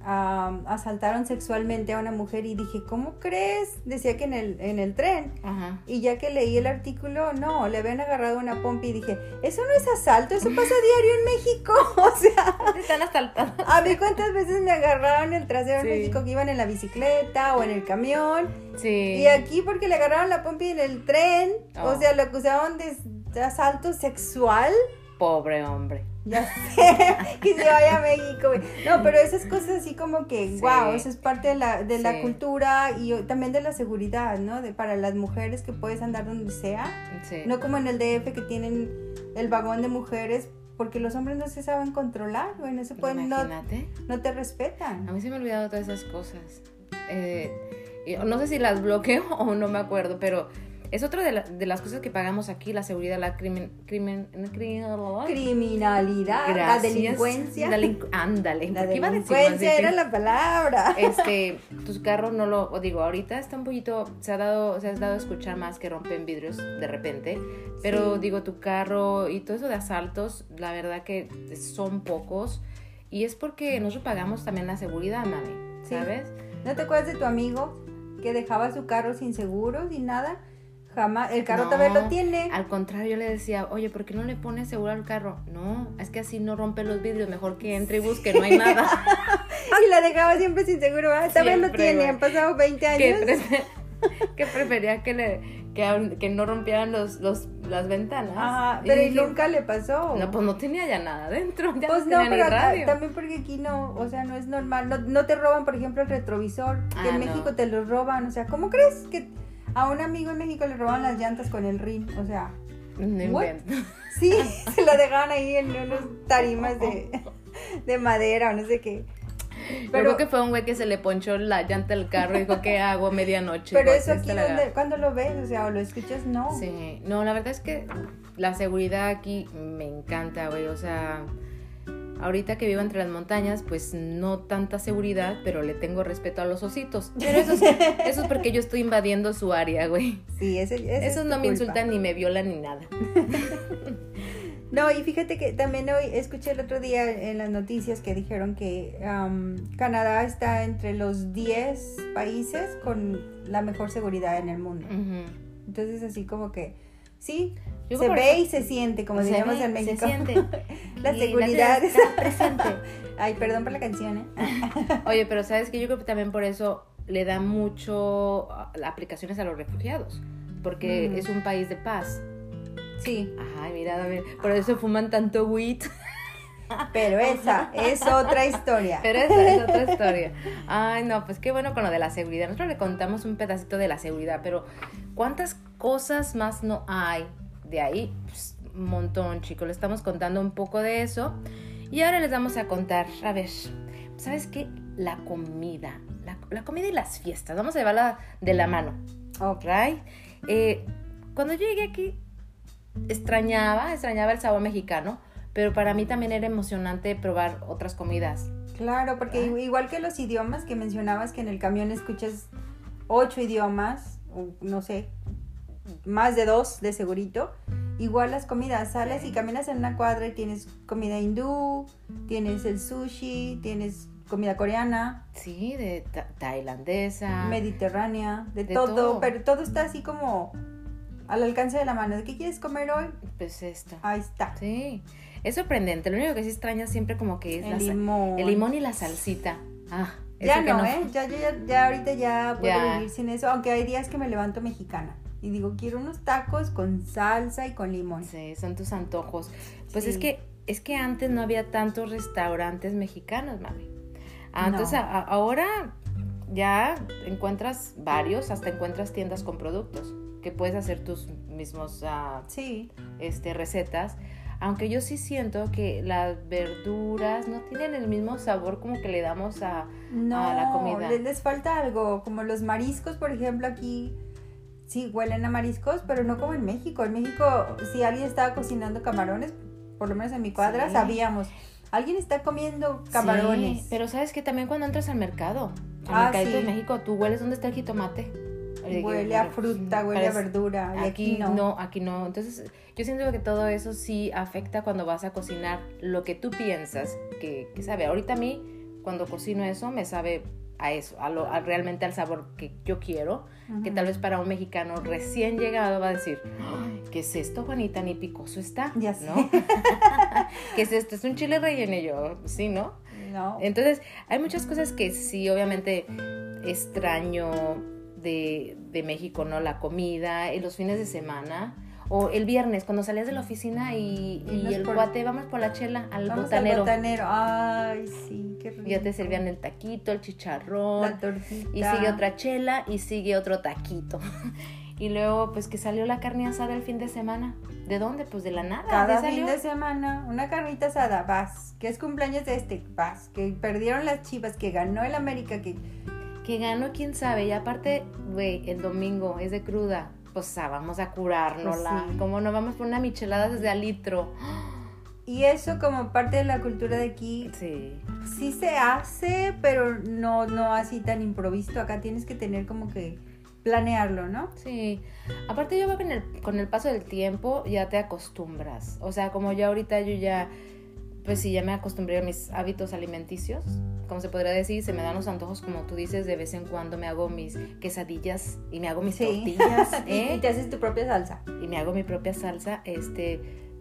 Speaker 2: am, asaltaron sexualmente a una mujer y dije, ¿cómo crees? Decía que en el, en el tren.
Speaker 1: Ajá.
Speaker 2: Y ya que leí el artículo, no, le habían agarrado una pompa y dije, eso no es asalto, eso pasa diario en México. O sea,
Speaker 1: Te están asaltando.
Speaker 2: a mí cuántas veces me agarraron el trasero
Speaker 1: Sí.
Speaker 2: en México que iban en la bicicleta o en el camión.
Speaker 1: Sí.
Speaker 2: Y aquí porque le agarraron la pompa en el tren,
Speaker 1: Oh.
Speaker 2: o sea, lo acusaron de, de asalto sexual.
Speaker 1: Pobre hombre.
Speaker 2: Ya sé, que se vaya a México. No, pero esas cosas así como que,
Speaker 1: Sí.
Speaker 2: wow, eso es parte de la, de la cultura y también de la seguridad, ¿no? De, para las mujeres que puedes andar donde sea.
Speaker 1: Sí.
Speaker 2: No como en el DF que tienen el vagón de mujeres, porque los hombres no se saben controlar, güey, no se pueden, no, no te respetan.
Speaker 1: A mí se me han olvidado todas esas cosas. Eh, no sé si las bloqueo o no me acuerdo, pero es otra de, la- de las cosas que pagamos aquí, la seguridad, la crimen... crimen, crimen
Speaker 2: Criminalidad, la delincuencia.
Speaker 1: Delincu- ándale.
Speaker 2: La
Speaker 1: ¿por qué iba a decir más
Speaker 2: delincuencia era la palabra.
Speaker 1: Este, tus carros no lo, o digo, ahorita está un poquito, se ha dado, se ha dado a escuchar más que rompen vidrios de repente, pero
Speaker 2: Sí.
Speaker 1: digo, tu carro y todo eso de asaltos, la verdad que son pocos y es porque nosotros pagamos también la seguridad, mami,
Speaker 2: Sí.
Speaker 1: ¿sabes?
Speaker 2: ¿No te acuerdas de tu amigo que dejaba su carro sin seguro, sin nada? Jamás, el carro
Speaker 1: No,
Speaker 2: todavía lo tiene.
Speaker 1: Al contrario, yo le decía, oye, ¿por qué no le pones seguro al carro? No, es que así no rompe los vidrios, mejor que entre y busque, no hay nada.
Speaker 2: Y la dejaba siempre sin seguro. Ah, todavía lo tiene, han pasado 20
Speaker 1: que,
Speaker 2: años.
Speaker 1: prefe- que prefería que, le, que, que no rompieran los, los, las ventanas.
Speaker 2: Ajá, pero y nunca le pasó.
Speaker 1: No, pues no tenía ya nada adentro, ya
Speaker 2: Pues
Speaker 1: no
Speaker 2: no,
Speaker 1: tenía
Speaker 2: pero
Speaker 1: radio.
Speaker 2: también porque aquí no, o sea, no es normal. No, no te roban, por ejemplo, el retrovisor. Que
Speaker 1: Ah,
Speaker 2: en
Speaker 1: no.
Speaker 2: México te los roban. O sea, ¿cómo crees que a un amigo en México le roban las llantas con el rin? O sea,
Speaker 1: No
Speaker 2: sí, se la dejaban ahí en unos tarimas de, de madera o no sé qué.
Speaker 1: Pero creo que fue un güey que se le ponchó la llanta al carro y dijo, ¿qué hago a medianoche?
Speaker 2: pero eso aquí, donde, cuando lo ves, o sea, o lo escuchas, no.
Speaker 1: Sí, no, la verdad es que la seguridad aquí me encanta, güey. O sea, ahorita que vivo entre las montañas, pues no tanta seguridad, pero le tengo respeto a los ositos. Pero eso es, eso es porque yo estoy invadiendo su área, güey.
Speaker 2: Sí, ese, ese es
Speaker 1: Esos no me
Speaker 2: culpa.
Speaker 1: insultan ni me violan ni nada.
Speaker 2: No, y fíjate que también hoy escuché el otro día en las noticias que dijeron que am, Canadá está entre los 10 países con la mejor seguridad en el mundo. Entonces, así como que, sí,
Speaker 1: Yo
Speaker 2: se ve
Speaker 1: eso-
Speaker 2: y se siente, como
Speaker 1: se
Speaker 2: diríamos
Speaker 1: ve,
Speaker 2: en México.
Speaker 1: Se siente.
Speaker 2: La
Speaker 1: Y
Speaker 2: seguridad
Speaker 1: está presente.
Speaker 2: Ay, perdón por la canción, ¿eh?
Speaker 1: Oye, pero sabes que yo creo que también por eso le da mucho aplicaciones a los refugiados, porque
Speaker 2: Mm.
Speaker 1: es un país de paz.
Speaker 2: Sí,
Speaker 1: Ay, mira, David, por eso fuman tanto weed.
Speaker 2: pero esa es otra historia.
Speaker 1: Pero esa es otra historia. Ay, no, pues qué bueno con lo de la seguridad. Nosotros le contamos un pedacito de la seguridad, pero ¿cuántas cosas más no hay de ahí? Pues, un montón, chicos. Le estamos contando un poco de eso. Y ahora les vamos a contar, a ver, ¿sabes qué? La comida. La, la comida y las fiestas. Vamos a llevarla de la mano.
Speaker 2: Ok.
Speaker 1: Eh, cuando yo llegué aquí, extrañaba, extrañaba el sabor mexicano, pero para mí también era emocionante probar otras comidas.
Speaker 2: Claro, porque
Speaker 1: Ah.
Speaker 2: igual que los idiomas que mencionabas, que en el camión escuchas ocho idiomas, no sé, más de dos de segurito. Igual las comidas, sales y caminas en una cuadra y tienes comida hindú, tienes el sushi, tienes comida coreana,
Speaker 1: Sí, de ta- tailandesa.
Speaker 2: mediterránea, de,
Speaker 1: De
Speaker 2: todo,
Speaker 1: todo.
Speaker 2: pero todo está así como al alcance de la mano. ¿De qué quieres comer hoy?
Speaker 1: Pues esto.
Speaker 2: Ahí está.
Speaker 1: Sí. Es sorprendente. Lo único que sí extraña siempre como que es
Speaker 2: El
Speaker 1: la
Speaker 2: limón.
Speaker 1: el limón y la salsita. Ah,
Speaker 2: Ya no, ¿eh? Ya, yo ya, ya ahorita ya puedo
Speaker 1: Ya.
Speaker 2: vivir sin eso, aunque hay días que me levanto mexicana y digo, quiero unos tacos con salsa y con limón.
Speaker 1: Sí, son tus antojos. Pues es
Speaker 2: Sí.
Speaker 1: que es que antes no había tantos restaurantes mexicanos, mami. Antes,
Speaker 2: No.
Speaker 1: a- a- ahora ya encuentras varios, hasta encuentras tiendas con productos que puedes hacer tus mismos ah,
Speaker 2: Sí,
Speaker 1: este, recetas. Aunque yo sí siento que las verduras no tienen el mismo sabor como que le damos a...
Speaker 2: no,
Speaker 1: a la comida.
Speaker 2: Les, les falta algo, como los mariscos, por ejemplo, aquí sí huelen a mariscos, pero no como en México. En México, si alguien estaba cocinando camarones, por lo menos en mi cuadra,
Speaker 1: Sí.
Speaker 2: sabíamos, alguien está comiendo camarones.
Speaker 1: Sí, pero sabes que también cuando entras al mercado, al
Speaker 2: Ah,
Speaker 1: mercadito
Speaker 2: sí.
Speaker 1: de México, tú hueles dónde está el jitomate.
Speaker 2: huele a fruta, huele a verdura. Y aquí, no.
Speaker 1: aquí no. Entonces, yo siento que todo eso sí afecta cuando vas a cocinar lo que tú piensas que, que sabe. Ahorita a mí, cuando cocino eso, me sabe a eso, a, lo, realmente al sabor que yo quiero, que tal vez para un mexicano recién llegado va a decir, ¿qué es esto, Juanita? Ni picoso está,
Speaker 2: ya
Speaker 1: ¿no? ¿Qué es esto? Es un chile relleno y yo, sí, ¿no?
Speaker 2: No.
Speaker 1: Entonces, hay muchas cosas que sí, obviamente, extraño de, de México, ¿no? La comida, y los fines de semana, o el viernes, cuando salías de la oficina y, y, el cuate, vamos por la chela al
Speaker 2: vamos
Speaker 1: botanero.
Speaker 2: Al botanero, ay, sí, qué rico.
Speaker 1: Ya te servían el taquito, el chicharrón.
Speaker 2: La tortita.
Speaker 1: Y sigue otra chela y sigue otro taquito. y luego, pues que salió la carne asada el fin de semana. ¿De dónde? Pues de la nada.
Speaker 2: Cada fin de semana, una carnita asada, vas. Que es cumpleaños de este, vas. Que perdieron las chivas, que ganó el América, que.
Speaker 1: Que ganó, quién sabe. Y aparte, güey, el domingo es de cruda pues vamos a curárnosla. Pues Como no vamos por una michelada desde al litro.
Speaker 2: Y eso como parte de la cultura de aquí,
Speaker 1: sí,
Speaker 2: sí se hace, pero no, no así tan improvisto. Acá tienes que tener como que planearlo, ¿no?
Speaker 1: Sí. Aparte yo veo que el, con el paso del tiempo ya te acostumbras. O sea, como ya ahorita yo ya pues sí, ya me acostumbré a mis hábitos alimenticios, como se podría decir, se me dan los antojos, como tú dices, de vez en cuando me hago mis quesadillas y me hago mis tortillas.
Speaker 2: ¿eh? y te haces tu propia salsa.
Speaker 1: Y me hago mi propia salsa, este,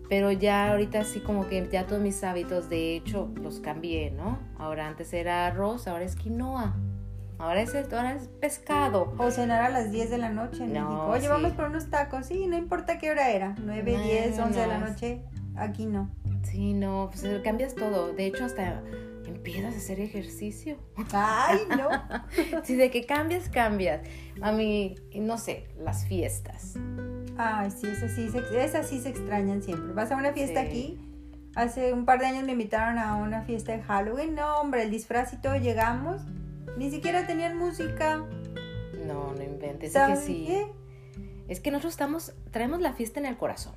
Speaker 1: pero ya ahorita sí como que ya todos mis hábitos, de hecho, los cambié, ¿no? Ahora antes era arroz, ahora es quinoa. Ahora es, ahora es pescado.
Speaker 2: O cenar a las 10 de la noche.
Speaker 1: No,
Speaker 2: Oye, vamos por unos tacos. Sí, no importa qué hora era. 9, 10, 11 de la noche. Aquí no.
Speaker 1: Sí, no, pues eh, cambias todo. De hecho, hasta empiezas a hacer ejercicio.
Speaker 2: Ay, no.
Speaker 1: sí, de que cambias, cambias. A mí, no sé, las fiestas.
Speaker 2: Ay, sí, esas sí, esas sí se extrañan siempre. Vas a una fiesta aquí. Hace un par de años me invitaron a una fiesta de Halloween. No, hombre, el disfraz y todo llegamos. Ni siquiera tenían música.
Speaker 1: No, no inventes. Es que sí. Es que nosotros estamos, traemos la fiesta en el corazón.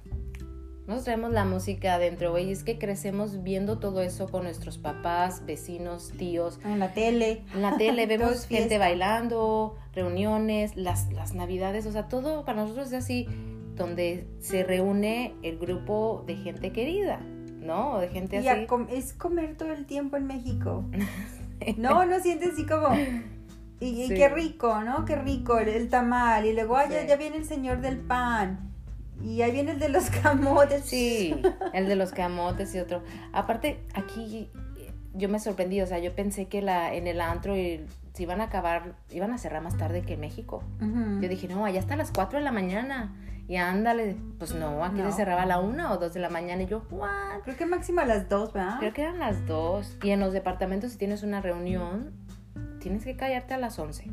Speaker 1: Nos traemos la música adentro, güey. Es que crecemos viendo todo eso con nuestros papás, vecinos, tíos.
Speaker 2: En la tele.
Speaker 1: En la tele vemos gente bailando, reuniones, las, las navidades, o sea, todo para nosotros es así, donde se reúne el grupo de gente querida, ¿no? O de gente
Speaker 2: así.
Speaker 1: Y
Speaker 2: es comer todo el tiempo en México. no, no sientes así como... Y, qué rico, ¿no? Qué rico el, tamal. Y luego, ay, ya viene el señor del pan y ahí viene el de los camotes.
Speaker 1: Sí, el de los camotes y otro. Aparte, aquí yo me sorprendí, o sea, yo pensé que la, en el antro y, se iban a acabar, iban a cerrar más tarde que en México. Yo dije, no, allá hasta las 4 de la mañana. Y ándale, pues no, aquí se cerraba a la 1 o 2 de la mañana. Y yo, ¿what?
Speaker 2: Creo que máximo a las 2, ¿verdad?
Speaker 1: Creo que eran las 2. Y en los departamentos, si tienes una reunión, tienes que callarte a las 11.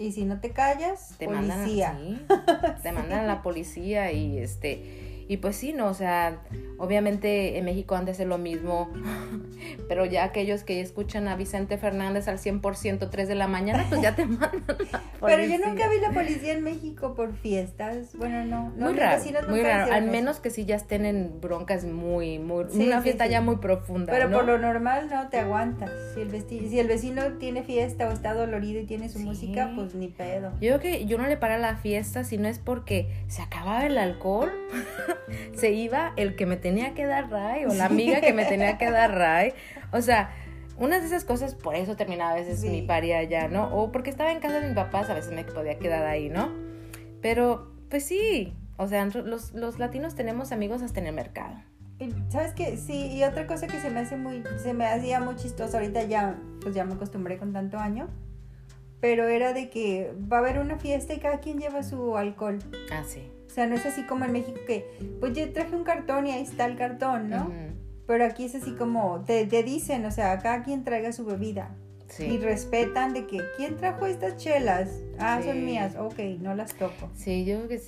Speaker 2: Y si no te callas, te policía.
Speaker 1: Mandan, te mandan a la policía y este y pues sí, no, o sea, obviamente en México antes es lo mismo, pero ya aquellos que escuchan a Vicente Fernández al 100% 3 de la mañana, pues ya te mandan.
Speaker 2: Pero yo nunca vi la policía en México por fiestas. Bueno, no.
Speaker 1: muy raro, muy raro. Al menos que sí ya estén en broncas muy, muy, una fiesta ya muy profunda.
Speaker 2: Pero por lo normal no te aguantas. Si el, si el vecino tiene fiesta o está dolorido y tiene su música, pues ni pedo.
Speaker 1: Yo creo que yo no le paro a la fiesta si no es porque se acababa el alcohol. se iba el que me tenía que dar ray o la amiga que me tenía que dar ray. O sea, unas de esas cosas, por eso terminaba a veces mi paria allá, ¿no? O porque estaba en casa de mis papás, a veces me podía quedar ahí, ¿no? Pero, pues sí, o sea, los, los latinos tenemos amigos hasta en el mercado.
Speaker 2: ¿Sabes qué? Sí, y otra cosa que se me hace muy, se me hacía muy chistoso, ahorita ya, pues ya me acostumbré con tanto año, pero era de que va a haber una fiesta y cada quien lleva su alcohol.
Speaker 1: Ah, sí.
Speaker 2: O sea, no es así como en México que, pues yo traje un cartón y ahí está el cartón, ¿no? Pero aquí es así como, te, te, dicen, o sea, cada quien traiga su bebida. Y respetan de que, ¿quién trajo estas chelas? Ah, son mías, ok, no las toco.
Speaker 1: Sí, yo creo que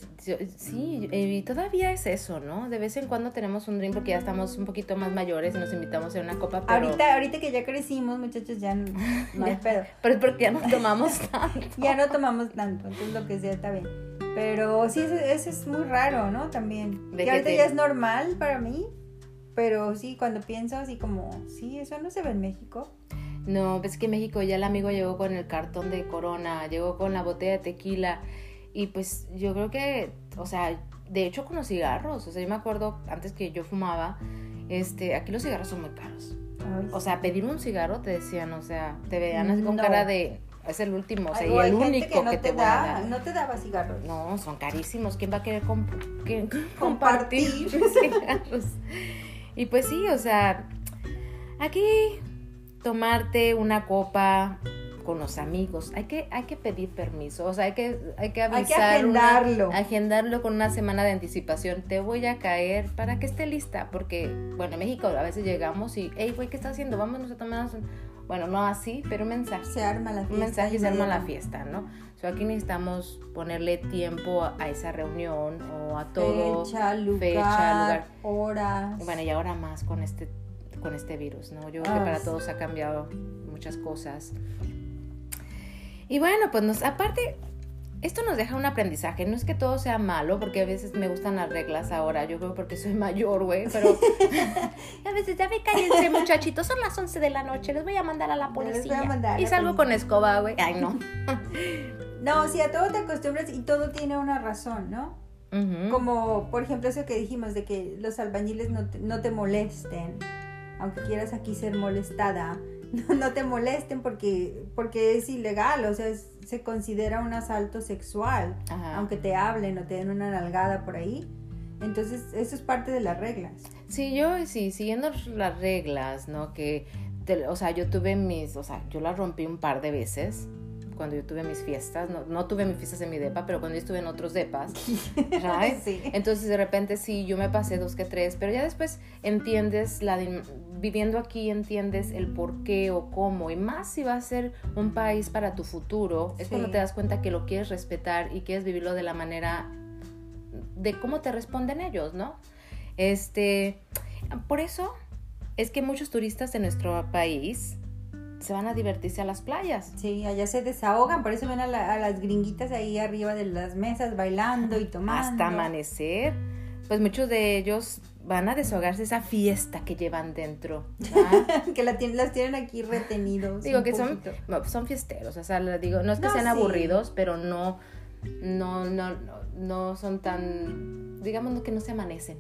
Speaker 1: sí, y todavía es eso, ¿no? De vez en cuando tenemos un drink porque ya estamos un poquito más mayores y nos invitamos a una copa,
Speaker 2: pero... Ahorita, ahorita que ya crecimos, muchachos, ya no, hay pedo.
Speaker 1: Pero es porque ya no tomamos tanto.
Speaker 2: ya no tomamos tanto, entonces lo que sea está bien. Pero sí, eso, es muy raro, ¿no? También. Que ahorita ya es normal para mí, pero sí, cuando pienso así como, sí, eso no se ve en México.
Speaker 1: No, pues que en México ya el amigo llegó con el cartón de corona, llegó con la botella de tequila Y pues yo creo que, o sea, de hecho con los cigarros, o sea, yo me acuerdo antes que yo fumaba, este, aquí los cigarros son muy caros.
Speaker 2: Ay,
Speaker 1: O sea, pedir un cigarro te decían, o sea, te veían así con
Speaker 2: No.
Speaker 1: cara de, es el último, o sea,
Speaker 2: Ay,
Speaker 1: y el único
Speaker 2: no
Speaker 1: que, te, voy a
Speaker 2: da,
Speaker 1: dar.
Speaker 2: no te daba cigarros.
Speaker 1: No, son carísimos. ¿Quién va a querer comp- que-
Speaker 2: Compartir.
Speaker 1: compartir cigarros? Y pues sí, o sea, aquí tomarte una copa con los amigos, hay que, hay que pedir permiso, o sea, hay que, hay que
Speaker 2: Hay que
Speaker 1: avisar. una-
Speaker 2: agendarlo.
Speaker 1: agendarlo con una semana de anticipación. Te voy a caer para que esté lista, porque, bueno, en México a veces llegamos y, hey, güey, ¿qué estás haciendo? Vámonos a tomarnos un-". Bueno, no así, pero un mensaje
Speaker 2: Se arma la fiesta.
Speaker 1: un mensaje y se arma la fiesta, ¿no? O sea, aquí necesitamos ponerle tiempo a, a esa reunión o a todo.
Speaker 2: Fecha, lugar,
Speaker 1: fecha, lugar.
Speaker 2: horas.
Speaker 1: Bueno, y ahora más con este, con este virus, ¿no? Yo creo que
Speaker 2: Ah,
Speaker 1: para
Speaker 2: sí.
Speaker 1: todos ha cambiado muchas cosas. Y bueno, pues nos, aparte, esto nos deja un aprendizaje. No es que todo sea malo, porque a veces me gustan las reglas ahora. Yo creo porque soy mayor, güey, pero a veces ya me cállense, muchachitos. Son las 11 de la noche. Les voy a mandar a la
Speaker 2: Ya les voy a
Speaker 1: policía.
Speaker 2: mandar a
Speaker 1: y salgo
Speaker 2: policía.
Speaker 1: con escoba, güey. Ay, no.
Speaker 2: No, si a todo te acostumbras y todo tiene una razón, ¿no? Como, por ejemplo, eso que dijimos de que los albañiles no te, no te molesten, aunque quieras aquí ser molestada, no, no te molesten porque, porque es ilegal, o sea, es- se considera un asalto sexual,
Speaker 1: Ajá.
Speaker 2: aunque te hablen o te den una nalgada por ahí. Entonces, eso es parte de las reglas.
Speaker 1: Sí, yo sí, siguiendo las reglas, ¿no? Que, te- o sea, yo tuve mis, o sea, yo las rompí un par de veces cuando yo tuve mis fiestas. No, no tuve mis fiestas en mi depa, pero cuando yo estuve en otros depas, right?
Speaker 2: Sí.
Speaker 1: Entonces de repente sí, yo me pasé dos que tres, pero ya después entiendes, la viviendo aquí entiendes el por qué o cómo, y más si va a ser un país para tu futuro, es
Speaker 2: Sí.
Speaker 1: cuando te das cuenta que lo quieres respetar y quieres vivirlo de la manera de cómo te responden ellos, ¿no? Este, por eso es que muchos turistas de nuestro país se van a divertirse a las playas.
Speaker 2: Sí, allá se desahogan, por eso ven a, la- a las gringuitas ahí arriba de las mesas bailando y tomando.
Speaker 1: hasta amanecer. Pues muchos de ellos van a desahogarse esa fiesta que llevan dentro.
Speaker 2: que la las tienen aquí retenidos.
Speaker 1: digo que son,
Speaker 2: poquito.
Speaker 1: son fiesteros, o sea, digo, no es que
Speaker 2: No,
Speaker 1: sean
Speaker 2: sí.
Speaker 1: aburridos, pero no, no, no, no, no son tan, digamos que no se amanecen.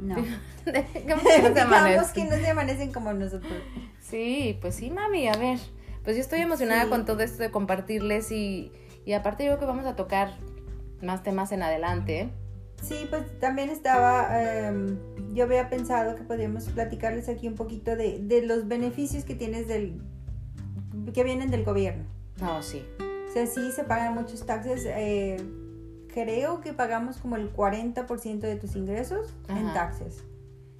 Speaker 2: No.
Speaker 1: digamos que no se
Speaker 2: Digamos
Speaker 1: amanecen.
Speaker 2: que no se amanecen como nosotros.
Speaker 1: Sí, pues sí, mami, a ver. Pues yo estoy emocionada
Speaker 2: Sí.
Speaker 1: con todo esto de compartirles y, y aparte yo creo que vamos a tocar más temas en adelante.
Speaker 2: Sí, pues también estaba, em, yo había pensado que podríamos platicarles aquí un poquito de, de los beneficios que tienes del, que vienen del gobierno.
Speaker 1: No, sí.
Speaker 2: O sea, sí se pagan muchos taxes. eh, creo que pagamos como el 40% de tus ingresos en taxes,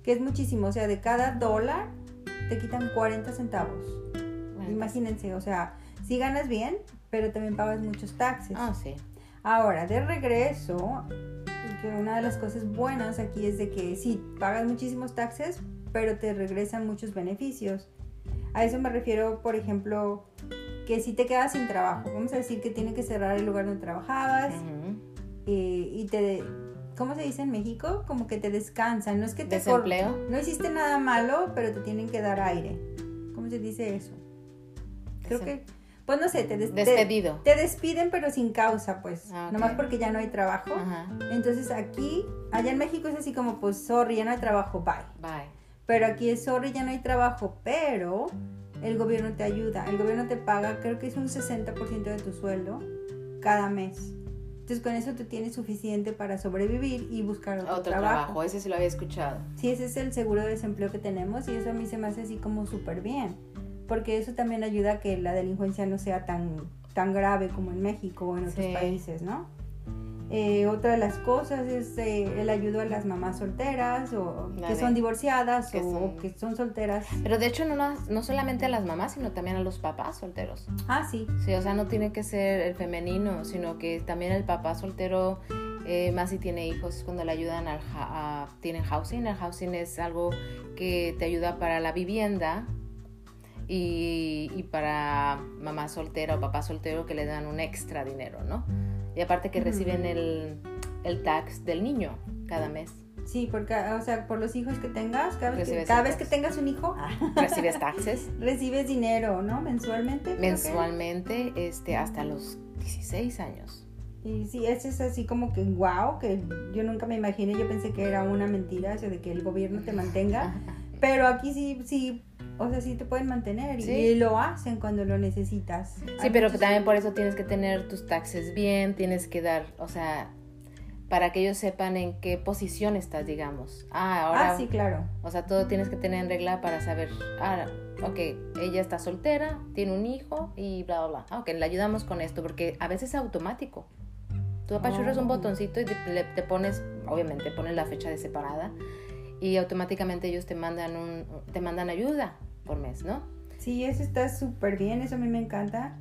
Speaker 2: que es muchísimo. O sea, de cada dólar te quitan 40 centavos.
Speaker 1: Bueno,
Speaker 2: Imagínense, o sea, sí ganas bien, pero también pagas muchos taxes.
Speaker 1: Ah, sí.
Speaker 2: Ahora, de regreso, que una de las cosas buenas aquí es de que sí, pagas muchísimos taxes, pero te regresan muchos beneficios. A eso me refiero, por ejemplo, que si te quedas sin trabajo, vamos a decir que tiene que cerrar el lugar donde trabajabas eh, y te, ¿cómo se dice en México? Como que te descansan, no es que te
Speaker 1: Desempleo.
Speaker 2: no hiciste nada malo, pero te tienen que dar aire. ¿Cómo se dice eso? Creo
Speaker 1: Desem-
Speaker 2: que, pues no sé, te, des- te-
Speaker 1: Despedido.
Speaker 2: te despiden pero sin causa, pues,
Speaker 1: Ah, ok.
Speaker 2: nomás porque ya no hay trabajo.
Speaker 1: Ajá.
Speaker 2: Entonces aquí, allá en México es así como, pues, sorry, ya no hay trabajo, bye.
Speaker 1: Bye.
Speaker 2: Pero aquí es, sorry, ya no hay trabajo, pero el gobierno te ayuda. El gobierno te paga, creo que es un 60% de tu sueldo cada mes. Entonces con eso tú tienes suficiente para sobrevivir y buscar otro,
Speaker 1: Otro
Speaker 2: trabajo.
Speaker 1: trabajo. ese sí lo había escuchado.
Speaker 2: Sí, ese es el seguro de desempleo que tenemos y eso a mí se me hace así como súper bien. Porque eso también ayuda a que la delincuencia no sea tan, tan grave como en México o en otros
Speaker 1: Sí.
Speaker 2: países, ¿no? Eh, otra de las cosas es eh, el ayudo a las mamás solteras o
Speaker 1: La
Speaker 2: que son divorciadas
Speaker 1: que
Speaker 2: o
Speaker 1: son-
Speaker 2: que son solteras.
Speaker 1: Pero de hecho no, no solamente a las mamás, sino también a los papás solteros.
Speaker 2: Ah, sí.
Speaker 1: Sí, o sea, no tiene que ser el femenino, sino que también el papá soltero, eh, más si tiene hijos, es cuando le ayudan al a, tienen housing. El housing es algo que te ayuda para la vivienda y, y para mamá soltera o papá soltero que le dan un extra dinero, ¿no? Y aparte que reciben el, el tax del niño cada mes.
Speaker 2: Sí, porque, o sea, por los hijos que tengas, cada vez, que, cada vez tengas un hijo,
Speaker 1: Recibes taxes
Speaker 2: recibes dinero, ¿no? Mensualmente. que.
Speaker 1: mensualmente este, hasta los 16 años.
Speaker 2: Y sí, eso es así como que wow, que yo nunca me imaginé, yo pensé que era una mentira eso de que el gobierno te mantenga, pero aquí sí, sí, o sea, sí te pueden mantener
Speaker 1: Sí.
Speaker 2: y lo hacen cuando lo necesitas.
Speaker 1: Sí, pero
Speaker 2: muchos-
Speaker 1: también por eso tienes que tener tus taxes bien, tienes que dar, o sea, para que ellos sepan en qué posición estás, digamos. Ah, ahora,
Speaker 2: Ah, sí, claro.
Speaker 1: o sea, todo tienes que tener en regla para saber, ah, ok, ella está soltera, tiene un hijo y bla, bla, bla. Ah, ok, le ayudamos con esto, porque a veces es automático. Tú apachurras un
Speaker 2: Oh.
Speaker 1: botoncito y te, le- te pones, obviamente, pones la fecha de separada y automáticamente ellos te mandan un, te mandan ayuda por mes, ¿no?
Speaker 2: Sí, eso está súper bien, eso a mí me encanta.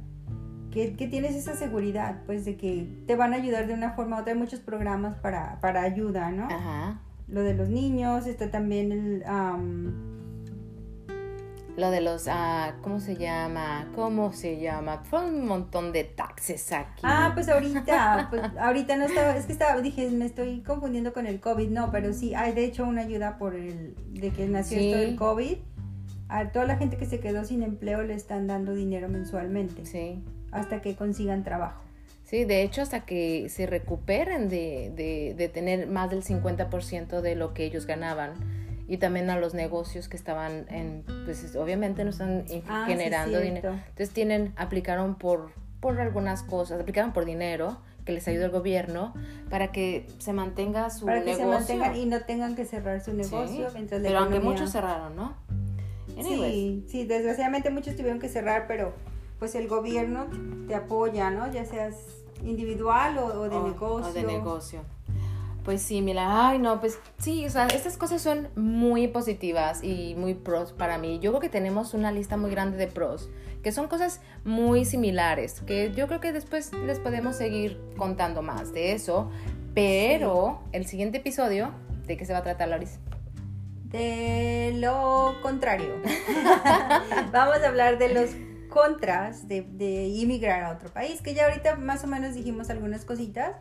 Speaker 2: Que, que tienes esa seguridad, pues, de que te van a ayudar de una forma u otra. Hay muchos programas para, para ayuda, ¿no?
Speaker 1: Ajá.
Speaker 2: Lo de los niños, está también el... am,
Speaker 1: Lo de los, ah, ¿cómo se llama? ¿Cómo se llama? Fue un montón de taxes aquí.
Speaker 2: Ah, pues ahorita, pues ahorita no estaba, es que estaba, dije, me estoy confundiendo con el COVID, no, pero sí, hay de hecho una ayuda por el, de que nació
Speaker 1: Sí.
Speaker 2: esto del COVID. A toda la gente que se quedó sin empleo le están dando dinero mensualmente
Speaker 1: Sí.
Speaker 2: hasta que consigan trabajo.
Speaker 1: Sí, de hecho, hasta que se recuperen de, de, de tener más del 50% de lo que ellos ganaban. Y también a los negocios que estaban en, pues obviamente no están
Speaker 2: Ah, sí,
Speaker 1: generando dinero. Entonces tienen, aplicaron por, por algunas cosas, aplicaron por dinero que les ayuda el gobierno para que se mantenga su
Speaker 2: Para que
Speaker 1: negocio.
Speaker 2: se mantengan y no tengan que cerrar su negocio
Speaker 1: Sí,
Speaker 2: mientras la
Speaker 1: Pero aunque muchos cerraron, ¿no? Anyways.
Speaker 2: Sí, sí, desgraciadamente muchos tuvieron que cerrar, pero pues el gobierno te apoya, ¿no? Ya seas individual o, o de
Speaker 1: O-
Speaker 2: negocio.
Speaker 1: o de negocio. Pues sí, mira, ay no, pues sí, o sea, estas cosas son muy positivas y muy pros para mí. Yo creo que tenemos una lista muy grande de pros, que son cosas muy similares, que yo creo que después les podemos seguir contando más de eso, pero el siguiente episodio, ¿de qué se va a tratar, Loris?
Speaker 2: De lo contrario. Vamos a hablar de los contras de, de inmigrar a otro país, que ya ahorita más o menos dijimos algunas cositas,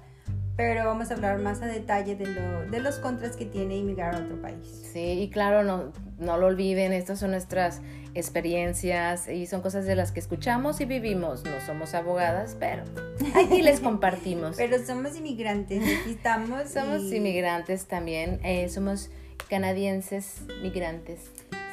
Speaker 2: pero vamos a hablar más a detalle de, lo, de los contras que tiene inmigrar a otro país.
Speaker 1: Sí, y claro, no, no lo olviden, estas son nuestras experiencias y son cosas de las que escuchamos y vivimos. No somos abogadas, pero aquí les compartimos.
Speaker 2: Pero somos inmigrantes, aquí estamos.
Speaker 1: Somos
Speaker 2: y-
Speaker 1: inmigrantes también, eh, somos canadienses migrantes.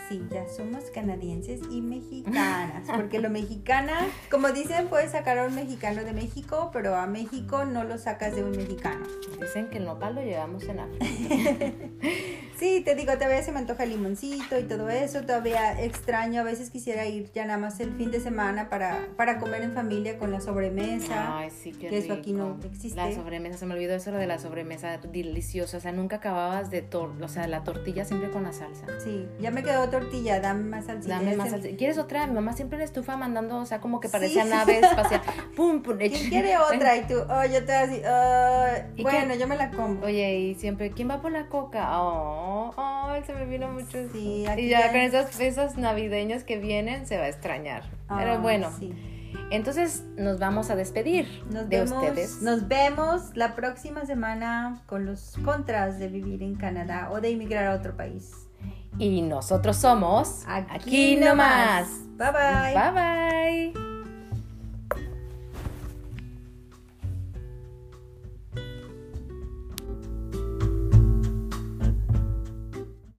Speaker 2: Sí, ya somos canadienses y mexicanas, porque lo mexicana, como dicen, puedes sacar a un mexicano de México, pero a México no lo sacas de un mexicano.
Speaker 1: Dicen que el nopal lo llevamos en África.
Speaker 2: Sí, te digo, todavía se me antoja el limoncito y todo eso, todavía extraño, a veces quisiera ir ya nada más el fin de semana para, para comer en familia con la sobremesa.
Speaker 1: Ay, sí, qué
Speaker 2: que eso aquí no
Speaker 1: rico.
Speaker 2: existe.
Speaker 1: La sobremesa, se me olvidó eso de la sobremesa deliciosa. O sea, nunca acababas de, tor o sea, la tortilla siempre con la salsa.
Speaker 2: Sí, ya me quedó tortilla, dame más salsita.
Speaker 1: Dame más salsa. ¿Quieres otra? Mi mamá siempre en la estufa mandando, o sea, como que
Speaker 2: Sí.
Speaker 1: parecía nave espacial. Pum, pum.
Speaker 2: ¿Quién quiere otra? Y tú, oh, yo te así, "Ah,
Speaker 1: ¿Y
Speaker 2: bueno,
Speaker 1: qué?
Speaker 2: yo me la como.
Speaker 1: Oye, y siempre, ¿quién va por la coca? Oh, oh, se me vino mucho.
Speaker 2: Sí,
Speaker 1: y ya
Speaker 2: ya-
Speaker 1: con esos navideños que vienen se va a extrañar. Pero bueno,
Speaker 2: sí.
Speaker 1: entonces nos vamos a despedir
Speaker 2: Nos
Speaker 1: de
Speaker 2: vemos,
Speaker 1: ustedes.
Speaker 2: Nos vemos la próxima semana con los contras de vivir en Canadá o de emigrar a otro país.
Speaker 1: Y nosotros somos
Speaker 2: Aquí,
Speaker 1: aquí nomás.
Speaker 2: Bye bye.
Speaker 1: Bye bye.